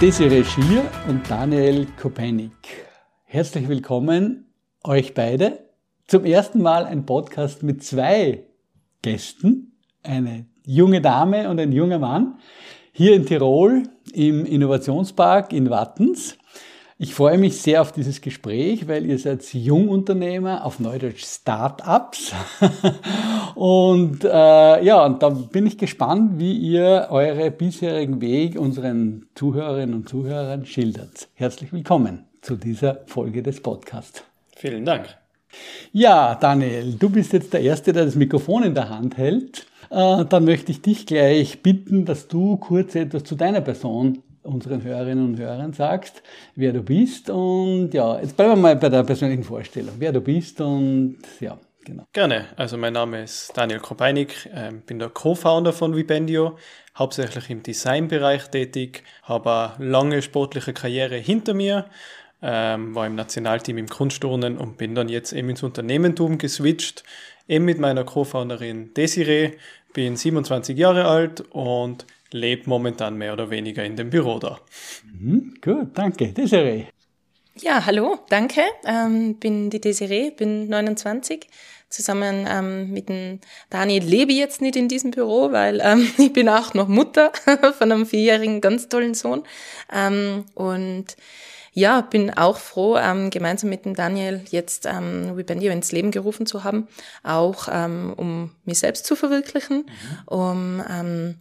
Desiree Schier und Daniel Kopenik. Herzlich willkommen euch beide. Zum ersten Mal ein Podcast mit zwei Gästen, eine junge Dame und ein junger Mann, hier in Tirol im Innovationspark in Wattens. Ich freue mich sehr auf dieses Gespräch, weil ihr seid Jungunternehmer, auf Neudeutsch Startups. und äh, ja, und da bin ich gespannt, wie ihr eure bisherigen Weg unseren Zuhörerinnen und Zuhörern schildert. Herzlich willkommen zu dieser Folge des Podcasts. Vielen Dank. Ja, Daniel, du bist jetzt der Erste, der das Mikrofon in der Hand hält. Äh, dann möchte ich dich gleich bitten, dass du kurz etwas zu deiner Person unseren Hörerinnen und Hörern sagst, wer du bist. Und ja, jetzt bleiben wir mal bei der persönlichen Vorstellung, wer du bist und ja. Genau. Gerne. Also mein Name ist Daniel Kropeinik, ähm, bin der Co-Founder von Vibendio, hauptsächlich im Designbereich tätig, habe eine lange sportliche Karriere hinter mir, ähm, war im Nationalteam im Kunstturnen und bin dann jetzt eben ins Unternehmertum geswitcht, eben mit meiner Co-Founderin Desiree, bin 27 Jahre alt und lebt momentan mehr oder weniger in dem Büro da. Mhm, gut, danke. Desiree. Ja, hallo, danke. Ähm, bin die Desiree, bin 29. Zusammen ähm, mit dem Daniel lebe ich jetzt nicht in diesem Büro, weil ähm, ich bin auch noch Mutter von einem vierjährigen, ganz tollen Sohn. Ähm, und ja, bin auch froh, ähm, gemeinsam mit dem Daniel jetzt ähm, Webendio ins Leben gerufen zu haben, auch ähm, um mich selbst zu verwirklichen, mhm. um ähm,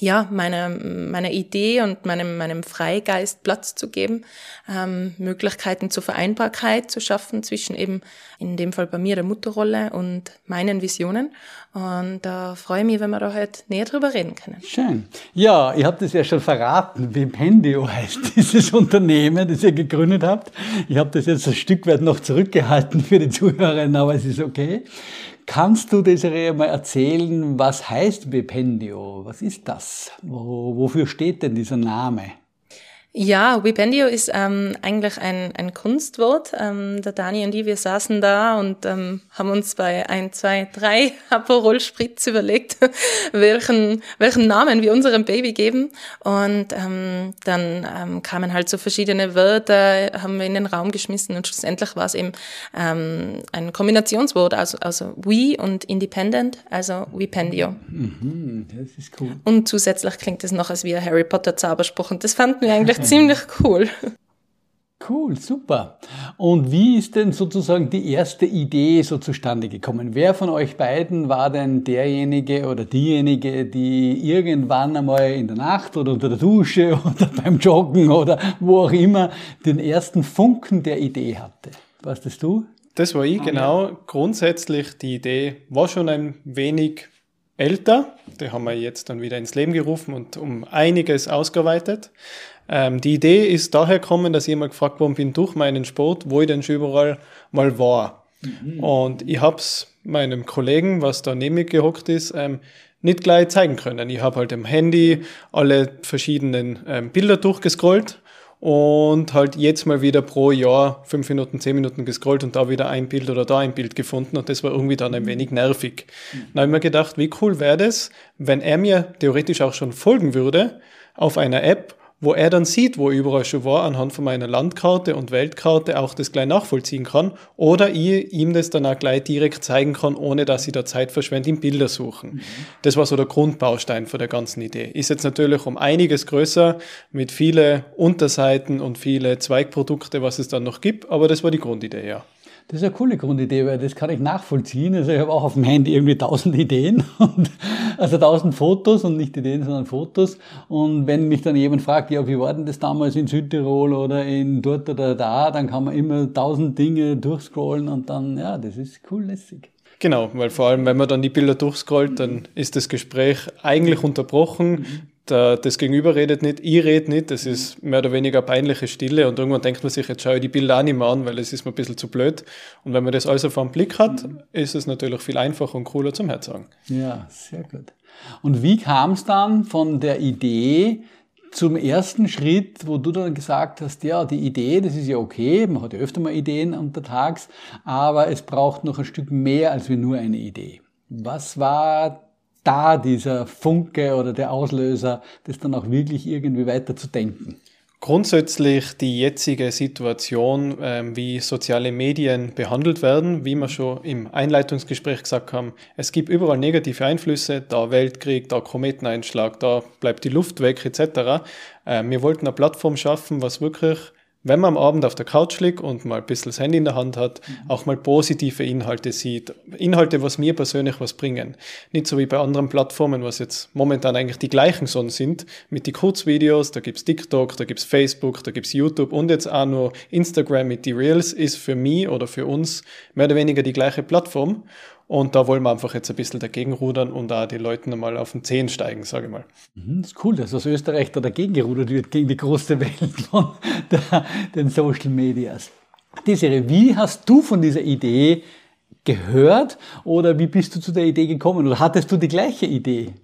ja, meiner meiner Idee und meinem, meinem Freigeist Platz zu geben, ähm, Möglichkeiten zur Vereinbarkeit zu schaffen zwischen eben in dem Fall bei mir der Mutterrolle und meinen Visionen. Und da freue ich mich, wenn wir da heute näher drüber reden können. Schön. Ja, ihr habt es ja schon verraten, wie Pendio heißt dieses Unternehmen, das ihr gegründet habt. Ich habe das jetzt ein Stück weit noch zurückgehalten für die Zuhörerinnen, aber es ist okay. Kannst du, Desiree, mal erzählen, was heißt Bependio? Was ist das? Wo, wofür steht denn dieser Name? Ja, Wipendio ist ähm, eigentlich ein, ein Kunstwort. Ähm, der Dani und ich, wir saßen da und ähm, haben uns bei ein, zwei, drei Aperol Spritz überlegt, welchen, welchen Namen wir unserem Baby geben. Und ähm, dann ähm, kamen halt so verschiedene Wörter, haben wir in den Raum geschmissen und schlussendlich war es eben ähm, ein Kombinationswort, also, also We und Independent, also Wipendio. Mhm, das ist cool. Und zusätzlich klingt es noch als wie ein Harry Potter Zauberspruch und das fanden wir eigentlich ziemlich cool. Cool, super. Und wie ist denn sozusagen die erste Idee so zustande gekommen? Wer von euch beiden war denn derjenige oder diejenige, die irgendwann einmal in der Nacht oder unter der Dusche oder beim Joggen oder wo auch immer den ersten Funken der Idee hatte? Warst das du? Das war ich, genau. Grundsätzlich die Idee war schon ein wenig älter. Die haben wir jetzt dann wieder ins Leben gerufen und um einiges ausgeweitet. Ähm, die Idee ist daher gekommen, dass ich mal gefragt worden bin durch meinen Sport, wo ich denn schon überall mal war. Mhm. Und ich hab's meinem Kollegen, was da neben mir gehockt ist, ähm, nicht gleich zeigen können. Ich habe halt im Handy alle verschiedenen ähm, Bilder durchgescrollt und halt jetzt mal wieder pro Jahr fünf Minuten, zehn Minuten gescrollt und da wieder ein Bild oder da ein Bild gefunden und das war irgendwie dann ein wenig nervig. Mhm. Dann habe ich mir gedacht, wie cool wäre das, wenn er mir theoretisch auch schon folgen würde auf einer App wo er dann sieht, wo er überall schon war, anhand von meiner Landkarte und Weltkarte auch das gleich nachvollziehen kann oder ich ihm das dann auch gleich direkt zeigen kann, ohne dass ich da Zeit verschwende im Bilder suchen. Mhm. Das war so der Grundbaustein von der ganzen Idee. Ist jetzt natürlich um einiges größer mit viele Unterseiten und viele Zweigprodukte, was es dann noch gibt, aber das war die Grundidee, ja. Das ist eine coole Grundidee, weil das kann ich nachvollziehen. Also ich habe auch auf dem Handy irgendwie tausend Ideen, und, also tausend Fotos und nicht Ideen, sondern Fotos. Und wenn mich dann jemand fragt, ja, wie war denn das damals in Südtirol oder in dort oder da, dann kann man immer tausend Dinge durchscrollen und dann, ja, das ist cool lässig. Genau, weil vor allem, wenn man dann die Bilder durchscrollt, dann ist das Gespräch eigentlich unterbrochen, mhm das Gegenüber redet nicht, ich rede nicht, das ist mehr oder weniger peinliche Stille und irgendwann denkt man sich, jetzt schaue ich die Bilder auch nicht mehr an, weil es ist mir ein bisschen zu blöd. Und wenn man das also vor dem Blick hat, mhm. ist es natürlich viel einfacher und cooler zum Herzagen. Ja, sehr gut. Und wie kam es dann von der Idee zum ersten Schritt, wo du dann gesagt hast, ja, die Idee, das ist ja okay, man hat ja öfter mal Ideen untertags, aber es braucht noch ein Stück mehr als nur eine Idee. Was war da dieser Funke oder der Auslöser, das dann auch wirklich irgendwie weiter zu denken? Grundsätzlich die jetzige Situation, ähm, wie soziale Medien behandelt werden, wie wir schon im Einleitungsgespräch gesagt haben, es gibt überall negative Einflüsse, da Weltkrieg, da Kometeneinschlag, da bleibt die Luft weg etc. Ähm, wir wollten eine Plattform schaffen, was wirklich wenn man am Abend auf der Couch liegt und mal ein bisschen das Handy in der Hand hat, mhm. auch mal positive Inhalte sieht. Inhalte, was mir persönlich was bringen. Nicht so wie bei anderen Plattformen, was jetzt momentan eigentlich die gleichen so sind, mit die Kurzvideos, da gibt's TikTok, da gibt's Facebook, da gibt's YouTube und jetzt auch nur Instagram mit die Reels, ist für mich oder für uns mehr oder weniger die gleiche Plattform. Und da wollen wir einfach jetzt ein bisschen dagegen rudern und da die Leute einmal auf den Zehen steigen, sage ich mal. Mhm, das ist cool, dass aus Österreich da dagegen gerudert wird, gegen die große Welt von der, den Social Medias. Desiree, wie hast du von dieser Idee gehört oder wie bist du zu der Idee gekommen oder hattest du die gleiche Idee?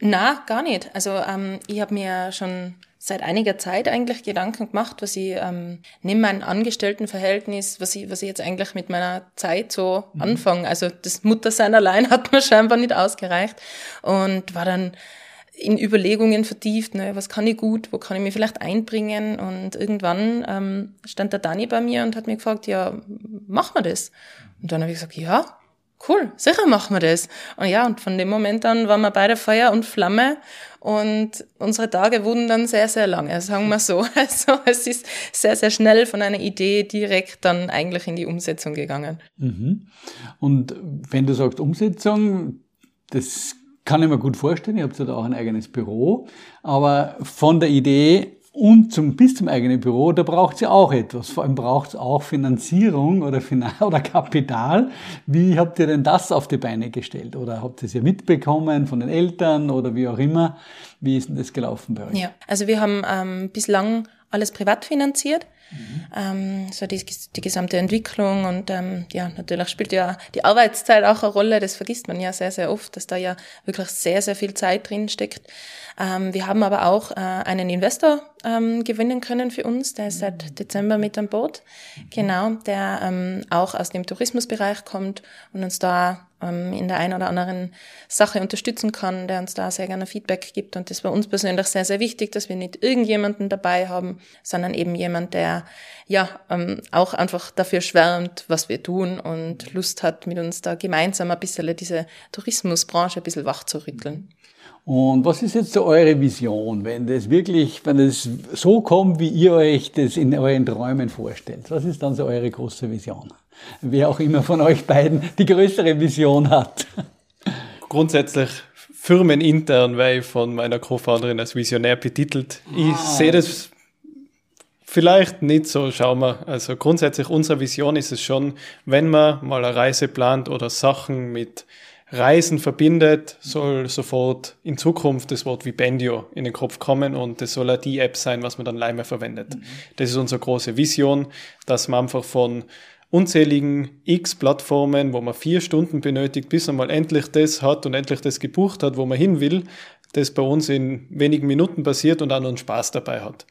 Na, gar nicht. Also ähm, ich habe mir schon seit einiger Zeit eigentlich Gedanken gemacht, was ich ähm, neben meinem Angestelltenverhältnis, was ich, was ich jetzt eigentlich mit meiner Zeit so mhm. anfange. Also das Muttersein allein hat mir scheinbar nicht ausgereicht und war dann in Überlegungen vertieft, ne, was kann ich gut, wo kann ich mich vielleicht einbringen und irgendwann ähm, stand der Dani bei mir und hat mir gefragt, ja, machen wir das? Und dann habe ich gesagt, ja, cool, sicher machen wir das. Und ja, und von dem Moment an waren wir beide Feuer und Flamme und unsere Tage wurden dann sehr, sehr lange, sagen wir so. Also es ist sehr, sehr schnell von einer Idee direkt dann eigentlich in die Umsetzung gegangen. Mhm. Und wenn du sagst Umsetzung, das kann ich mir gut vorstellen, ihr habt ja da auch ein eigenes Büro, aber von der Idee und zum, bis zum eigenen Büro, da braucht sie auch etwas. Vor allem braucht es auch Finanzierung oder, Finan oder Kapital. Wie habt ihr denn das auf die Beine gestellt? Oder habt ihr es ja mitbekommen von den Eltern oder wie auch immer? Wie ist denn das gelaufen bei euch? Ja, also wir haben ähm, bislang alles privat finanziert. Mhm. Ähm, so die, die gesamte Entwicklung und ähm, ja, natürlich spielt ja die Arbeitszeit auch eine Rolle, das vergisst man ja sehr, sehr oft, dass da ja wirklich sehr, sehr viel Zeit drin steckt. Ähm, wir haben aber auch äh, einen Investor ähm, gewinnen können für uns, der ist seit Dezember mit an Bord, genau, der ähm, auch aus dem Tourismusbereich kommt und uns da ähm, in der einen oder anderen Sache unterstützen kann, der uns da sehr gerne Feedback gibt. Und das war uns persönlich sehr, sehr wichtig, dass wir nicht irgendjemanden dabei haben, sondern eben jemand, der ja ähm, auch einfach dafür schwärmt, was wir tun und Lust hat, mit uns da gemeinsam ein bisschen diese Tourismusbranche ein bisschen wach. Und was ist jetzt so eure Vision, wenn das wirklich, wenn es so kommt, wie ihr euch das in euren Träumen vorstellt? Was ist dann so eure große Vision? Wer auch immer von euch beiden die größere Vision hat. Grundsätzlich firmenintern, weil ich von meiner Co-Founderin als Visionär betitelt. Ich ah. sehe das vielleicht nicht so, schauen wir. Also grundsätzlich unsere Vision ist es schon, wenn man mal eine Reise plant oder Sachen mit Reisen verbindet, soll sofort in Zukunft das Wort Vipendio in den Kopf kommen und das soll auch die App sein, was man dann leider verwendet. Mhm. Das ist unsere große Vision, dass man einfach von unzähligen X-Plattformen, wo man vier Stunden benötigt, bis man mal endlich das hat und endlich das gebucht hat, wo man hin will, das bei uns in wenigen Minuten passiert und auch noch einen Spaß dabei hat.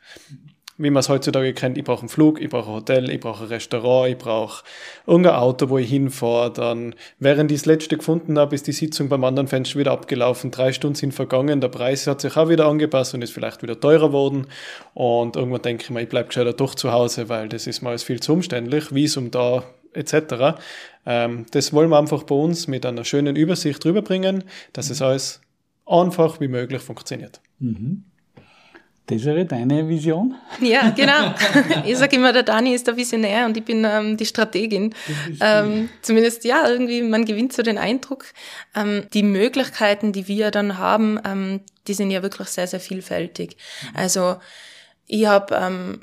Mhm wie man es heutzutage kennt, ich brauche einen Flug, ich brauche ein Hotel, ich brauche ein Restaurant, ich brauche irgendein Auto, wo ich hinfahre. Dann, während ich das letzte gefunden habe, ist die Sitzung beim anderen Fenster wieder abgelaufen. Drei Stunden sind vergangen, der Preis hat sich auch wieder angepasst und ist vielleicht wieder teurer geworden. Und irgendwann denke ich mir, ich bleibe gescheiter doch zu Hause, weil das ist mal viel zu umständlich, Visum da etc. Ähm, das wollen wir einfach bei uns mit einer schönen Übersicht rüberbringen, dass es alles einfach wie möglich funktioniert. Mhm. Desiree, deine Vision? Ja, genau. Ich sage immer, der Dani ist der Visionär und ich bin ähm, die Strategin. Ähm, zumindest, ja, irgendwie, man gewinnt so den Eindruck. Ähm, die Möglichkeiten, die wir dann haben, ähm, die sind ja wirklich sehr, sehr vielfältig. Also ich habe, ähm,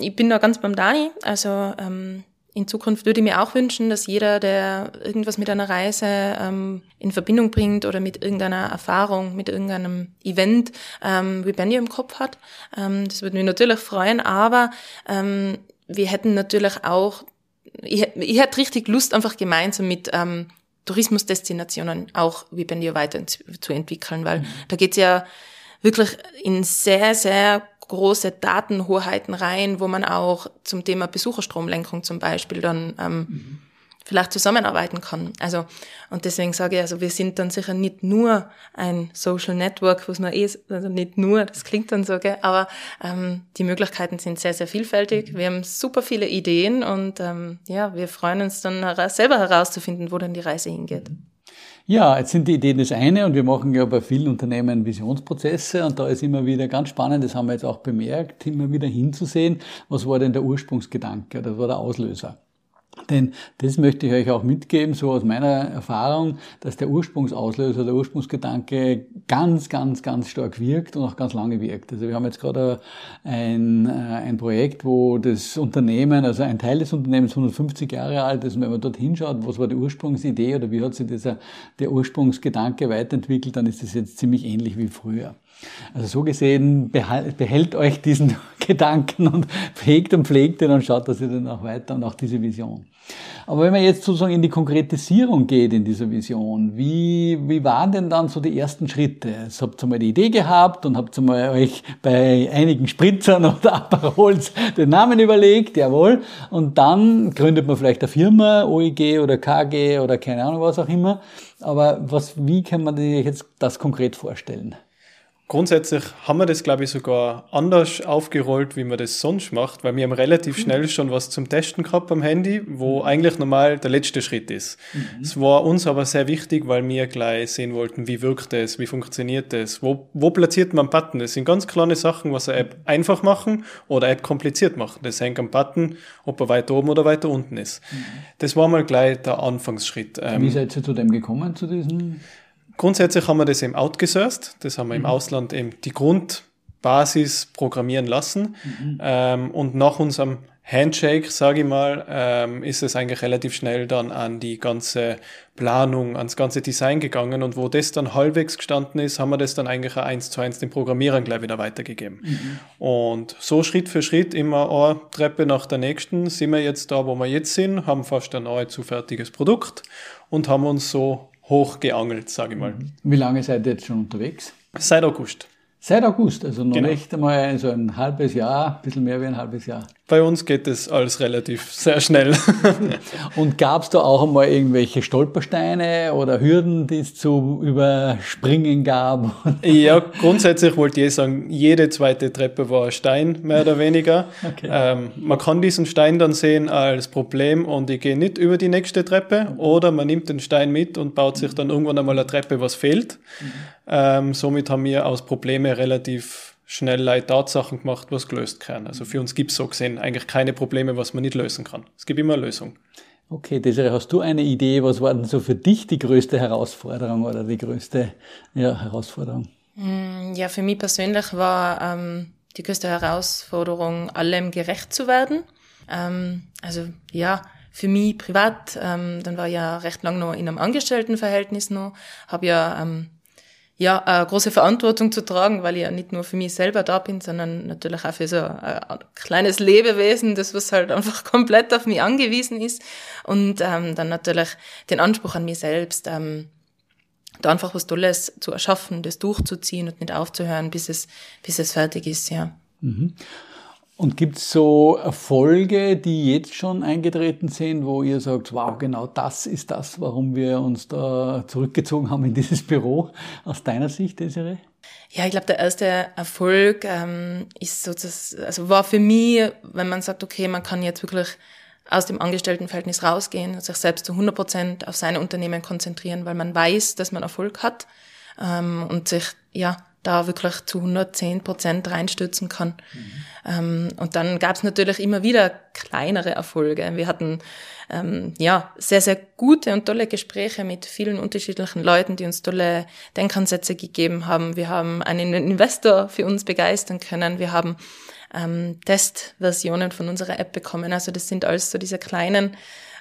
ich bin da ganz beim Dani. Also ähm, in Zukunft würde ich mir auch wünschen, dass jeder, der irgendwas mit einer Reise ähm, in Verbindung bringt oder mit irgendeiner Erfahrung, mit irgendeinem Event, ähm, Rebenio im Kopf hat. Ähm, das würde mich natürlich freuen, aber ähm, wir hätten natürlich auch, ich, ich hätte richtig Lust, einfach gemeinsam mit ähm, Tourismusdestinationen auch Rebenio weiter zu entwickeln, weil mhm. da geht's ja wirklich in sehr, sehr große Datenhoheiten rein, wo man auch zum Thema Besucherstromlenkung zum Beispiel dann ähm, mhm. vielleicht zusammenarbeiten kann. Also und deswegen sage ich, also wir sind dann sicher nicht nur ein Social Network, was man eh, also nicht nur, das klingt dann so, gell, aber ähm, die Möglichkeiten sind sehr, sehr vielfältig. Mhm. Wir haben super viele Ideen und ähm, ja, wir freuen uns dann selber herauszufinden, wo dann die Reise hingeht. Mhm. Ja, jetzt sind die Ideen das eine und wir machen ja bei vielen Unternehmen Visionsprozesse und da ist immer wieder ganz spannend, das haben wir jetzt auch bemerkt, immer wieder hinzusehen, was war denn der Ursprungsgedanke, das war der Auslöser. Denn das möchte ich euch auch mitgeben, so aus meiner Erfahrung, dass der Ursprungsauslöser, der Ursprungsgedanke ganz, ganz, ganz stark wirkt und auch ganz lange wirkt. Also wir haben jetzt gerade ein, äh, ein Projekt, wo das Unternehmen, also ein Teil des Unternehmens 150 Jahre alt ist und wenn man dort hinschaut, was war die Ursprungsidee oder wie hat sich dieser, der Ursprungsgedanke weiterentwickelt, dann ist das jetzt ziemlich ähnlich wie früher. Also so gesehen behält euch diesen Gedanken und pflegt und pflegt ihn und schaut, dass ihr dann auch weiter und auch diese Vision. Aber wenn man jetzt sozusagen in die Konkretisierung geht in dieser Vision, wie, wie waren denn dann so die ersten Schritte? Jetzt habt ihr mal die Idee gehabt und habt ihr mal euch bei einigen Spritzern oder Aperols den Namen überlegt, jawohl. Und dann gründet man vielleicht eine Firma, OEG oder KG oder keine Ahnung was auch immer. Aber was, wie kann man sich jetzt das konkret vorstellen? Grundsätzlich haben wir das, glaube ich, sogar anders aufgerollt, wie man das sonst macht, weil wir haben relativ schnell schon was zum Testen gehabt am Handy, wo mhm. eigentlich normal der letzte Schritt ist. Mhm. Es war uns aber sehr wichtig, weil wir gleich sehen wollten, wie wirkt es, wie funktioniert es, wo, wo platziert man Button. Das sind ganz kleine Sachen, was eine App einfach machen oder App kompliziert machen. Das hängt am Button, ob er weiter oben oder weiter unten ist. Mhm. Das war mal gleich der Anfangsschritt. Wie ähm, seid ihr zu dem gekommen, zu diesem Grundsätzlich haben wir das eben outgesourced. Das haben wir mhm. im Ausland eben die Grundbasis programmieren lassen. Mhm. Ähm, und nach unserem Handshake, sage ich mal, ähm, ist es eigentlich relativ schnell dann an die ganze Planung, ans ganze Design gegangen. Und wo das dann halbwegs gestanden ist, haben wir das dann eigentlich eins zu eins den Programmierern gleich wieder weitergegeben. Mhm. Und so Schritt für Schritt, immer eine Treppe nach der nächsten, sind wir jetzt da, wo wir jetzt sind, haben fast ein nahezu fertiges Produkt und haben uns so hochgeangelt, sage ich mal. Wie lange seid ihr jetzt schon unterwegs? Seit August. Seit August, also noch genau. nicht einmal so ein halbes Jahr, ein bisschen mehr wie ein halbes Jahr. Bei uns geht es alles relativ sehr schnell. Und gab es da auch einmal irgendwelche Stolpersteine oder Hürden, die es zu überspringen gab? Ja, grundsätzlich wollte ich sagen, jede zweite Treppe war ein Stein, mehr oder weniger. Okay. Ähm, man kann diesen Stein dann sehen als Problem und ich gehe nicht über die nächste Treppe oder man nimmt den Stein mit und baut sich dann irgendwann einmal eine Treppe, was fehlt. Mhm. Ähm, somit haben wir aus Probleme relativ schnell Leute Tatsachen gemacht, was gelöst werden. Also für uns gibt es so gesehen eigentlich keine Probleme, was man nicht lösen kann. Es gibt immer eine Lösung. Okay, Desiree, hast du eine Idee, was war denn so für dich die größte Herausforderung oder die größte ja, Herausforderung? Mm, ja, für mich persönlich war ähm, die größte Herausforderung, allem gerecht zu werden. Ähm, also ja, für mich privat, ähm, dann war ich ja recht lang noch in einem Angestelltenverhältnis noch, habe ja ähm, ja, eine große Verantwortung zu tragen, weil ich ja nicht nur für mich selber da bin, sondern natürlich auch für so ein kleines Lebewesen, das was halt einfach komplett auf mich angewiesen ist. Und ähm, dann natürlich den Anspruch an mich selbst, ähm, da einfach was Tolles zu erschaffen, das durchzuziehen und nicht aufzuhören, bis es, bis es fertig ist, ja. Mhm. Und gibt es so Erfolge, die jetzt schon eingetreten sind, wo ihr sagt, wow, genau das ist das, warum wir uns da zurückgezogen haben in dieses Büro, aus deiner Sicht, Desiree? Ja, ich glaube, der erste Erfolg ähm, ist so, dass, also war für mich, wenn man sagt, okay, man kann jetzt wirklich aus dem Angestelltenverhältnis rausgehen und sich selbst zu 100 Prozent auf seine Unternehmen konzentrieren, weil man weiß, dass man Erfolg hat ähm, und sich ja da wirklich zu 110 Prozent reinstürzen kann. Mhm. Ähm, und dann gab es natürlich immer wieder kleinere Erfolge. Wir hatten ähm, ja sehr, sehr gute und tolle Gespräche mit vielen unterschiedlichen Leuten, die uns tolle Denkansätze gegeben haben. Wir haben einen Investor für uns begeistern können. Wir haben ähm, Testversionen von unserer App bekommen. Also das sind alles so diese kleinen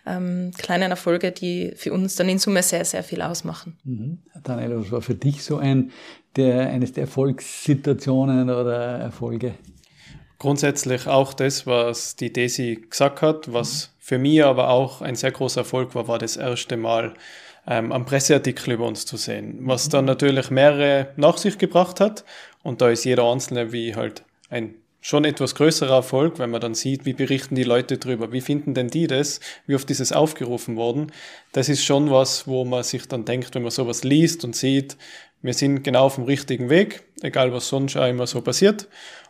ähm, kleinen Erfolge, die für uns dann in Summe sehr, sehr viel ausmachen. Mhm. Daniel, was war für dich so ein, der, eines der Erfolgssituationen oder Erfolge? Grundsätzlich auch das, was die Desi gesagt hat, was für mich aber auch ein sehr großer Erfolg war, war das erste Mal ähm, am Presseartikel über uns zu sehen, was dann natürlich mehrere nach sich gebracht hat. Und da ist jeder Einzelne wie halt ein schon etwas größerer Erfolg, wenn man dann sieht, wie berichten die Leute drüber, wie finden denn die das, wie oft ist es aufgerufen worden. Das ist schon was, wo man sich dann denkt, wenn man sowas liest und sieht, wir sind genau auf dem richtigen Weg, egal was sonst auch immer so passiert.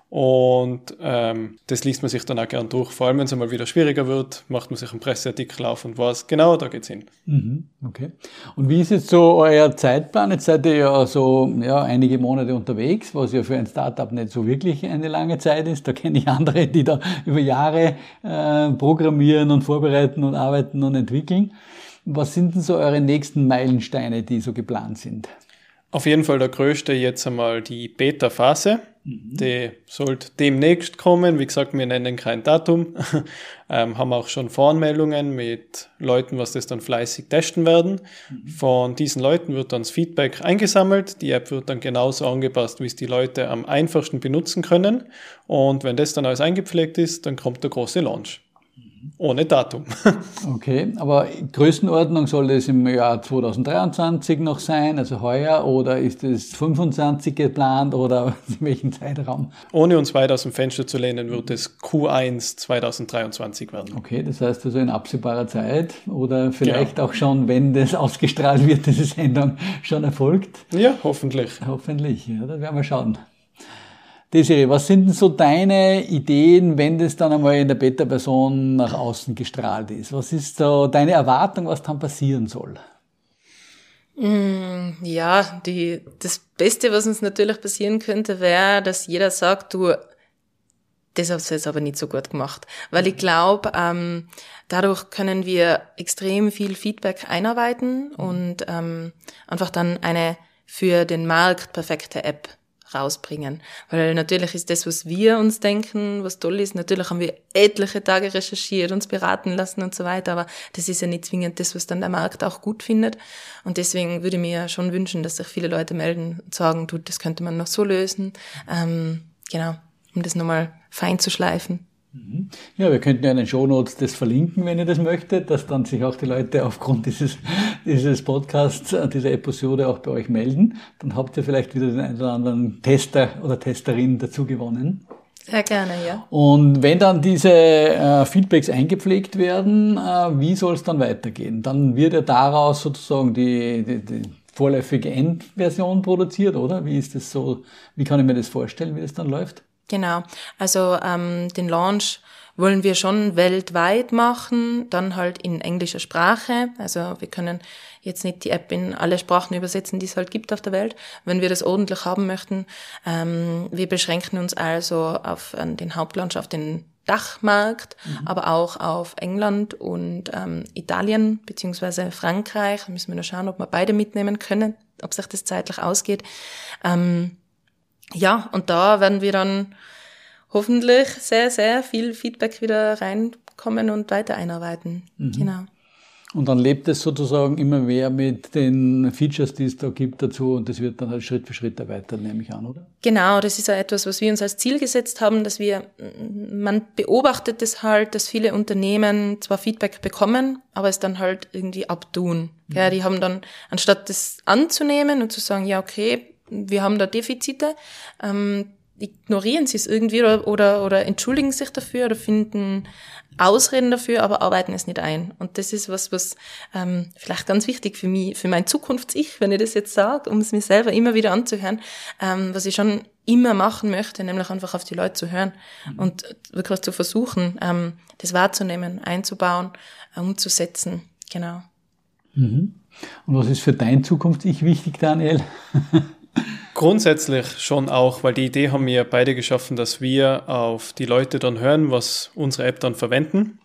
Und ähm, das liest man sich dann auch gern durch. Vor allem, wenn es einmal wieder schwieriger wird, macht man sich einen Presseartikel auf und weiß, genau, da geht's hin. Mhm, okay. Und wie ist jetzt so euer Zeitplan? Jetzt seid ihr ja so ja, einige Monate unterwegs, was ja für ein Startup nicht so wirklich eine lange Zeit ist. Da kenne ich andere, die da über Jahre äh, programmieren und vorbereiten und arbeiten und entwickeln. Was sind denn so eure nächsten Meilensteine, die so geplant sind? Auf jeden Fall der größte jetzt einmal die Beta-Phase. Mhm. Die sollte demnächst kommen. Wie gesagt, wir nennen kein Datum. ähm, haben auch schon Voranmeldungen mit Leuten, was das dann fleißig testen werden. Mhm. Von diesen Leuten wird dann das Feedback eingesammelt. Die App wird dann genauso angepasst, wie es die Leute am einfachsten benutzen können. Und wenn das dann alles eingepflegt ist, dann kommt der große Launch ohne Datum. okay, aber Größenordnung soll das im Jahr 2023 noch sein, also heuer, oder ist es 25 geplant oder in welchem Zeitraum? Ohne uns weit aus dem Fenster zu lehnen, wird es Q1 2023 werden. Okay, das heißt also in absehbarer Zeit oder vielleicht genau. auch schon, wenn das ausgestrahlt wird, diese Sendung schon erfolgt? Ja, hoffentlich. Hoffentlich, ja, da werden wir schauen. Desiree, was sind denn so deine Ideen, wenn das dann einmal in der Beta-Person nach außen gestrahlt ist? Was ist so deine Erwartung, was dann passieren soll? Mm, ja, die, das Beste, was uns natürlich passieren könnte, wäre, dass jeder sagt, du, das hast du jetzt aber nicht so gut gemacht. Weil ich glaube, ähm, dadurch können wir extrem viel Feedback einarbeiten und ähm, einfach dann eine für den Markt perfekte App rausbringen. Weil natürlich ist das, was wir uns denken, was toll ist, natürlich haben wir etliche Tage recherchiert, uns beraten lassen und so weiter, aber das ist ja nicht zwingend das, was dann der Markt auch gut findet. Und deswegen würde ich mir schon wünschen, dass sich viele Leute melden und sagen, du, das könnte man noch so lösen. Ähm, genau, um das nochmal fein zu schleifen. Mhm. Ja, wir könnten ja in den Shownotes das verlinken, wenn ihr das möchtet, dass dann sich auch die Leute aufgrund dieses, dieses Podcasts, äh, dieser Episode auch bei euch melden. Dann habt ihr vielleicht wieder den einen oder anderen Tester oder Testerin dazu gewonnen. Sehr gerne, ja. Und wenn dann diese äh, Feedbacks eingepflegt werden, äh, wie soll es dann weitergehen? Dann wird ja daraus sozusagen die, die, die vorläufige Endversion produziert, oder? Wie ist das so? Wie kann ich mir das vorstellen, wie das dann läuft? Genau. Also ähm, den Launch wollen wir schon weltweit machen, dann halt in englischer Sprache. Also wir können jetzt nicht die App in alle Sprachen übersetzen, die es halt gibt auf der Welt, wenn wir das ordentlich haben möchten. Ähm, wir beschränken uns also auf äh, den Hauptlaunch, auf den Dachmarkt, mhm. aber auch auf England und ähm, Italien beziehungsweise Frankreich. Da müssen wir nur schauen, ob wir beide mitnehmen können, ob sich das zeitlich ausgeht. Ähm, ja, und da werden wir dann hoffentlich sehr, sehr viel Feedback wieder reinkommen und weiter einarbeiten. Mhm. Genau. Und dann lebt es sozusagen immer mehr mit den Features, die es da gibt dazu und das wird dann halt Schritt für Schritt erweitert, nehme ich an, oder? Genau, das ist ja etwas, was wir uns als Ziel gesetzt haben, dass wir, man beobachtet es halt, dass viele Unternehmen zwar Feedback bekommen, aber es dann halt irgendwie abtun. Mhm. Ja, die haben dann, anstatt das anzunehmen und zu sagen, ja, okay, wir haben da Defizite, ähm, ignorieren sie es irgendwie oder, oder, oder entschuldigen sich dafür oder finden Ausreden dafür, aber arbeiten es nicht ein. Und das ist was, was ähm, vielleicht ganz wichtig für mich, für mein Zukunfts-Ich, wenn ich das jetzt sage, um es mir selber immer wieder anzuhören, ähm, was ich schon immer machen möchte, nämlich einfach auf die Leute zu hören mhm. und wirklich zu versuchen, ähm, das wahrzunehmen, einzubauen, umzusetzen. Genau. Mhm. Und was ist für dein Zukunfts-Ich wichtig, Daniel? Grundsätzlich schon auch, weil die Idee haben wir beide geschaffen, dass wir auf die Leute dann hören, was unsere App dann verwenden.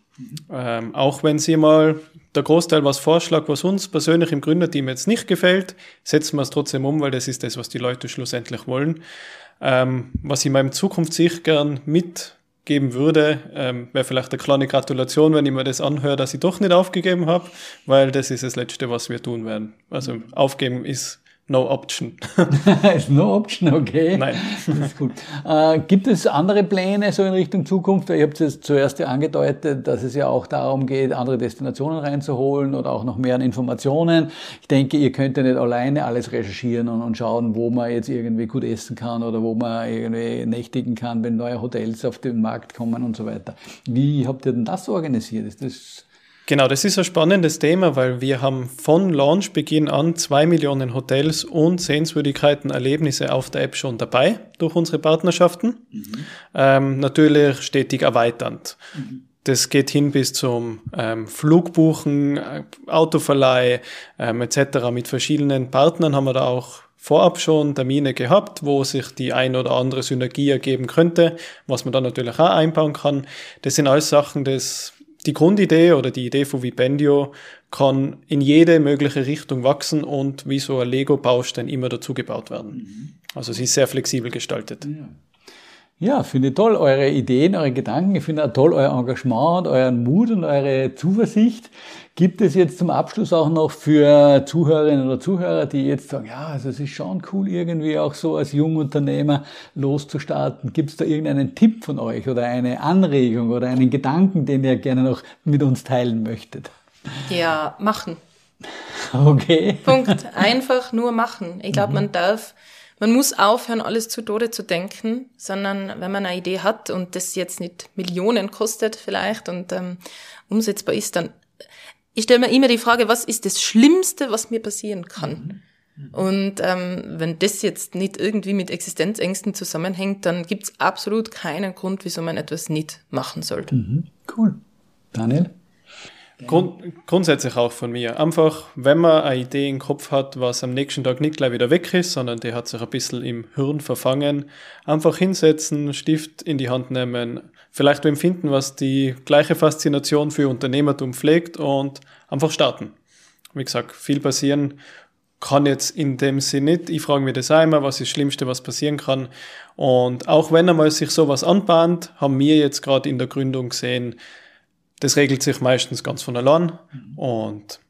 Ähm, auch wenn sie mal der Großteil was vorschlägt, was uns persönlich im Gründerteam jetzt nicht gefällt, setzen wir es trotzdem um, weil das ist das, was die Leute schlussendlich wollen. Ähm, was ich meinem Zukunftssicht gern mitgeben würde, ähm, wäre vielleicht eine kleine Gratulation, wenn ich mir das anhöre, dass ich doch nicht aufgegeben habe, weil das ist das Letzte, was wir tun werden. Also aufgeben ist No Option. ist No Option, okay. Nein. Das ist gut. Äh, gibt es andere Pläne so in Richtung Zukunft? Ihr habt es zuerst ja angedeutet, dass es ja auch darum geht, andere Destinationen reinzuholen oder auch noch mehr an Informationen. Ich denke, ihr könnt ja nicht alleine alles recherchieren und, und schauen, wo man jetzt irgendwie gut essen kann oder wo man irgendwie nächtigen kann, wenn neue Hotels auf den Markt kommen und so weiter. Wie habt ihr denn das organisiert? Ist das Genau, das ist ein spannendes Thema, weil wir haben von Launchbeginn an zwei Millionen Hotels und Sehenswürdigkeiten, Erlebnisse auf der App schon dabei durch unsere Partnerschaften. Mhm. Ähm, natürlich stetig erweiternd. Mhm. Das geht hin bis zum ähm, Flugbuchen, äh, Autoverleih ähm, etc. Mit verschiedenen Partnern haben wir da auch vorab schon Termine gehabt, wo sich die ein oder andere Synergie ergeben könnte, was man dann natürlich auch einbauen kann. Das sind alles Sachen, das die Grundidee oder die Idee von Vipendio kann in jede mögliche Richtung wachsen und wie so ein Lego-Baustein immer dazu gebaut werden. Mhm. Also sie ist sehr flexibel gestaltet. Ja. Ja, finde ich toll, eure Ideen, eure Gedanken. Ich finde auch toll euer Engagement und euren Mut und eure Zuversicht. Gibt es jetzt zum Abschluss auch noch für Zuhörerinnen oder Zuhörer, die jetzt sagen, ja, also es ist schon cool, irgendwie auch so als Jungunternehmer loszustarten. Gibt es da irgendeinen Tipp von euch oder eine Anregung oder einen Gedanken, den ihr gerne noch mit uns teilen möchtet? Ja, machen. Okay. Punkt. Einfach nur machen. Ich glaube, man darf man muss aufhören, alles zu Tode zu denken, sondern wenn man eine Idee hat und das jetzt nicht Millionen kostet vielleicht und ähm, umsetzbar ist, dann ich stelle mir immer die Frage, was ist das Schlimmste, was mir passieren kann? Mhm. Und ähm, wenn das jetzt nicht irgendwie mit Existenzängsten zusammenhängt, dann gibt's absolut keinen Grund, wieso man etwas nicht machen sollte. Mhm. Cool. Daniel? Grund, grundsätzlich auch von mir. Einfach, wenn man eine Idee im Kopf hat, was am nächsten Tag nicht gleich wieder weg ist, sondern die hat sich ein bisschen im Hirn verfangen, einfach hinsetzen, Stift in die Hand nehmen, vielleicht empfinden, was die gleiche Faszination für Unternehmertum pflegt und einfach starten. Wie gesagt, viel passieren kann jetzt in dem Sinne nicht. Ich frage mich das immer, was ist das Schlimmste, was passieren kann. Und auch wenn einmal sich sowas anbahnt, haben wir jetzt gerade in der Gründung gesehen, das regelt sich meistens ganz von allein und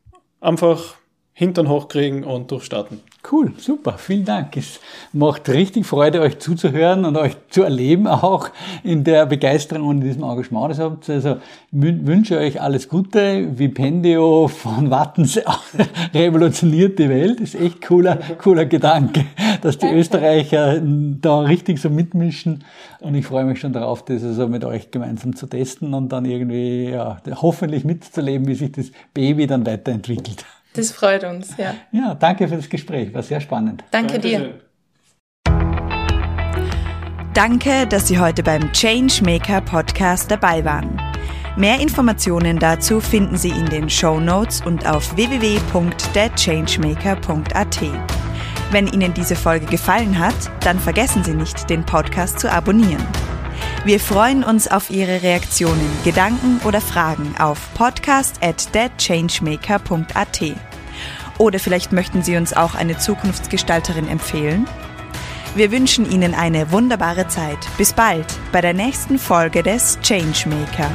einfach Hintern hochkriegen und durchstarten. Cool, super, vielen Dank. Es macht richtig Freude, euch zuzuhören und euch zu erleben, auch in der Begeisterung und in diesem Engagement, das habt. Also wünsche euch alles Gute. Vipendio von Wattens revolutioniert die Welt. Das ist echt cooler, cooler Gedanke, dass die Österreicher da richtig so mitmischen. Und ich freue mich schon darauf, das also mit euch gemeinsam zu testen und dann irgendwie, ja, hoffentlich mitzuleben, wie sich das Baby dann weiterentwickelt. Das freut uns, ja. Ja, danke für das Gespräch, war sehr spannend. Danke dir. Danke, dass Sie heute beim Changemaker Podcast dabei waren. Mehr Informationen dazu finden Sie in den Show Notes und auf www.thechangemaker.at. Wenn Ihnen diese Folge gefallen hat, dann vergessen Sie nicht, den Podcast zu abonnieren. Wir freuen uns auf Ihre Reaktionen, Gedanken oder Fragen auf podcast at. Oder vielleicht möchten Sie uns auch eine Zukunftsgestalterin empfehlen? Wir wünschen Ihnen eine wunderbare Zeit. Bis bald bei der nächsten Folge des Changemaker.